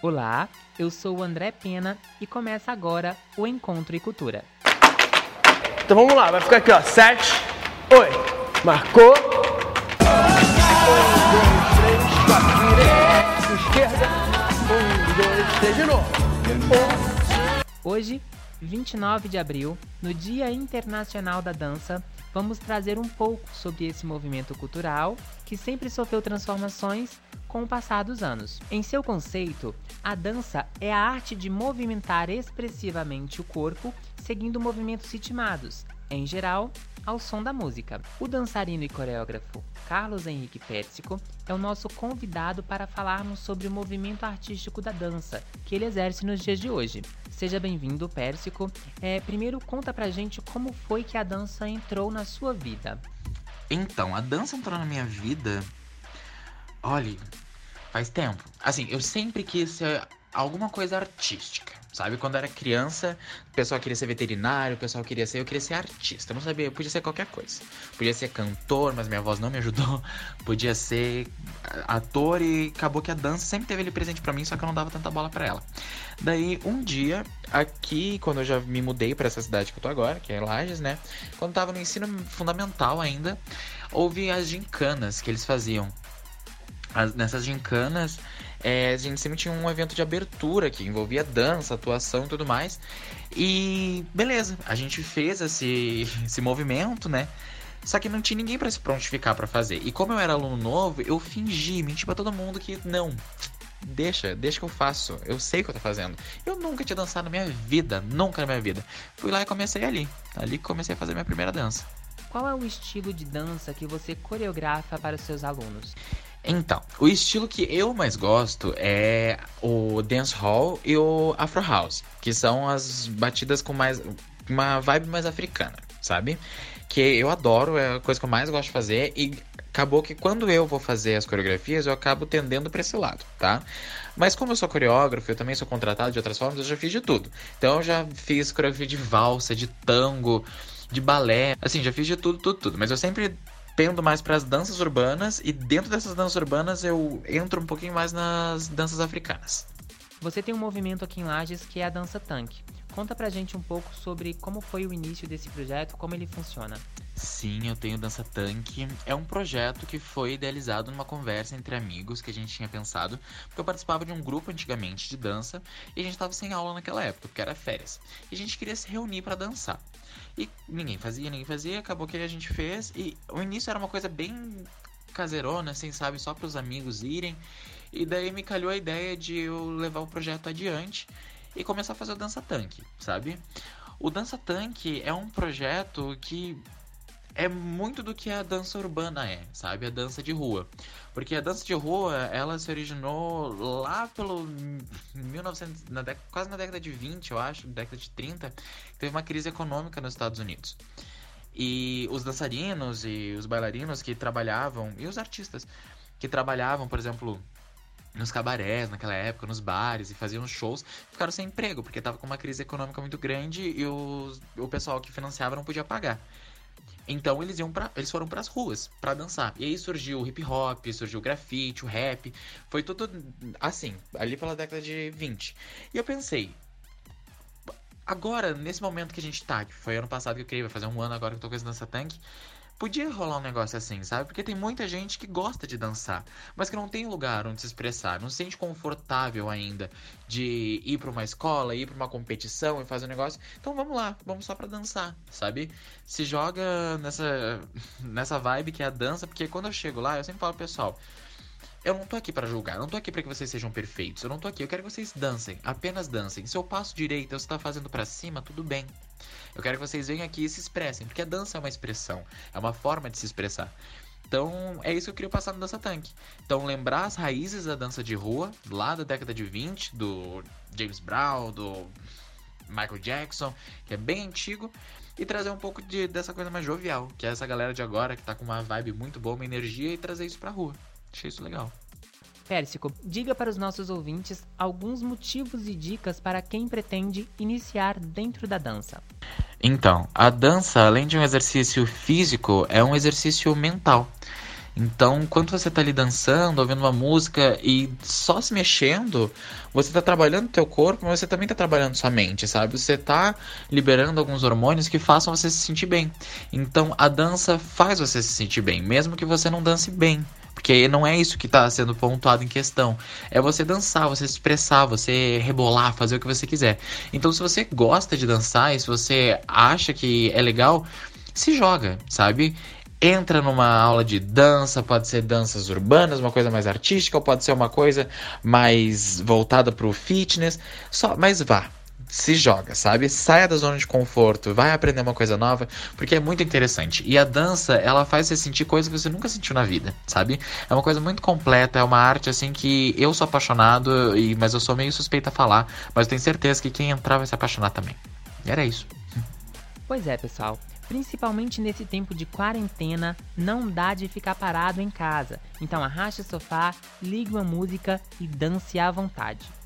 Olá, eu sou o André Pena e começa agora o Encontro e Cultura. Então vamos lá, vai ficar aqui ó, sete, oito, marcou. Um, dois, três, quatro, direita, esquerda. Um, dois, três, de novo. Um, Hoje, 29 de abril, no Dia Internacional da Dança, vamos trazer um pouco sobre esse movimento cultural que sempre sofreu transformações com o passar dos anos. Em seu conceito, a dança é a arte de movimentar expressivamente o corpo seguindo movimentos ritmados, em geral, ao som da música. O dançarino e coreógrafo Carlos Henrique Pérsico é o nosso convidado para falarmos sobre o movimento artístico da dança que ele exerce nos dias de hoje. Seja bem-vindo, Pérsico. É, primeiro, conta pra gente como foi que a dança entrou na sua vida. Então, a dança entrou na minha vida. Olha, faz tempo. Assim, eu sempre quis ser alguma coisa artística, sabe? Quando eu era criança, o pessoal queria ser veterinário, o pessoal queria ser, eu queria ser artista. Eu não sabia, podia ser qualquer coisa. Podia ser cantor, mas minha voz não me ajudou. Podia ser ator e acabou que a dança sempre teve ele presente para mim, só que eu não dava tanta bola para ela. Daí, um dia, aqui, quando eu já me mudei para essa cidade que eu tô agora, que é Lages, né? Quando eu tava no ensino fundamental ainda, houve as gincanas que eles faziam. As, nessas gincanas, é, a gente sempre tinha um evento de abertura que envolvia dança, atuação e tudo mais. E beleza, a gente fez esse, esse movimento, né? Só que não tinha ninguém para se prontificar para fazer. E como eu era aluno novo, eu fingi, menti pra todo mundo que não. Deixa, deixa que eu faço. Eu sei o que eu tô fazendo. Eu nunca tinha dançado na minha vida, nunca na minha vida. Fui lá e comecei ali. Ali que comecei a fazer minha primeira dança. Qual é o estilo de dança que você coreografa para os seus alunos? Então, o estilo que eu mais gosto é o dance hall e o afro house, que são as batidas com mais uma vibe mais africana, sabe? Que eu adoro, é a coisa que eu mais gosto de fazer e acabou que quando eu vou fazer as coreografias, eu acabo tendendo para esse lado, tá? Mas como eu sou coreógrafo, eu também sou contratado de outras formas, eu já fiz de tudo. Então eu já fiz coreografia de valsa, de tango, de balé, assim, já fiz de tudo, tudo, tudo. Mas eu sempre pendo mais para as danças urbanas e dentro dessas danças urbanas eu entro um pouquinho mais nas danças africanas. Você tem um movimento aqui em Lages que é a dança tanque. Conta pra gente um pouco sobre como foi o início desse projeto, como ele funciona. Sim, eu tenho Dança Tanque. É um projeto que foi idealizado numa conversa entre amigos que a gente tinha pensado, porque eu participava de um grupo antigamente de dança e a gente estava sem aula naquela época, porque era férias. E a gente queria se reunir para dançar. E ninguém fazia, ninguém fazia, acabou que a gente fez e o início era uma coisa bem caseirona, assim, sabe, só para os amigos irem. E daí me calhou a ideia de eu levar o projeto adiante e começar a fazer o Dança Tanque, sabe? O Dança Tanque é um projeto que é muito do que a dança urbana é, sabe? A dança de rua. Porque a dança de rua, ela se originou lá pelo 1900, na quase na década de 20, eu acho, década de 30, teve uma crise econômica nos Estados Unidos. E os dançarinos e os bailarinos que trabalhavam, e os artistas que trabalhavam, por exemplo, nos cabarés naquela época, nos bares e faziam shows, ficaram sem emprego, porque tava com uma crise econômica muito grande e os, o pessoal que financiava não podia pagar. Então eles iam para eles foram para as ruas para dançar. E aí surgiu o hip hop, surgiu o grafite, o rap, foi tudo assim, ali pela década de 20. E eu pensei, agora, nesse momento que a gente tá, que foi ano passado que eu criei, vai fazer um ano agora que eu tô com esse dança tanque, podia rolar um negócio assim, sabe? Porque tem muita gente que gosta de dançar, mas que não tem lugar onde se expressar, não se sente confortável ainda de ir para uma escola, ir para uma competição e fazer um negócio. Então vamos lá, vamos só para dançar, sabe? Se joga nessa nessa vibe que é a dança, porque quando eu chego lá, eu sempre falo, pessoal, eu não tô aqui para julgar, eu não tô aqui para que vocês sejam perfeitos. Eu não tô aqui, eu quero que vocês dancem, apenas dancem. Se eu passo direito, você tá fazendo para cima, tudo bem. Eu quero que vocês venham aqui e se expressem, porque a dança é uma expressão, é uma forma de se expressar. Então, é isso que eu queria passar no Dança Tanque. Então, lembrar as raízes da dança de rua, lá da década de 20, do James Brown, do Michael Jackson, que é bem antigo, e trazer um pouco de, dessa coisa mais jovial, que é essa galera de agora que tá com uma vibe muito boa, uma energia, e trazer isso pra rua. Achei isso legal. Pérsico, diga para os nossos ouvintes alguns motivos e dicas para quem pretende iniciar dentro da dança. Então, a dança, além de um exercício físico, é um exercício mental. Então, quando você tá ali dançando, ouvindo uma música e só se mexendo, você tá trabalhando o teu corpo, mas você também tá trabalhando sua mente, sabe? Você tá liberando alguns hormônios que façam você se sentir bem. Então, a dança faz você se sentir bem, mesmo que você não dance bem. Porque não é isso que está sendo pontuado em questão. É você dançar, você se expressar, você rebolar, fazer o que você quiser. Então, se você gosta de dançar e se você acha que é legal, se joga, sabe? entra numa aula de dança, pode ser danças urbanas, uma coisa mais artística, ou pode ser uma coisa mais voltada para o fitness, só, mas vá, se joga, sabe? Saia da zona de conforto, vai aprender uma coisa nova, porque é muito interessante. E a dança, ela faz você sentir coisas que você nunca sentiu na vida, sabe? É uma coisa muito completa, é uma arte assim que eu sou apaixonado, e mas eu sou meio suspeita a falar, mas eu tenho certeza que quem entrar vai se apaixonar também. E era isso. Pois é, pessoal. Principalmente nesse tempo de quarentena, não dá de ficar parado em casa. Então arraste o sofá, ligue uma música e dance à vontade.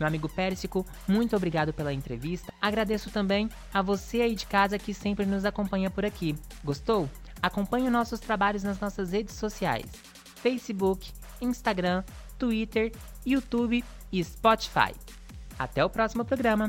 Meu amigo Pérsico, muito obrigado pela entrevista. Agradeço também a você aí de casa que sempre nos acompanha por aqui. Gostou? Acompanhe nossos trabalhos nas nossas redes sociais: Facebook, Instagram, Twitter, YouTube e Spotify. Até o próximo programa!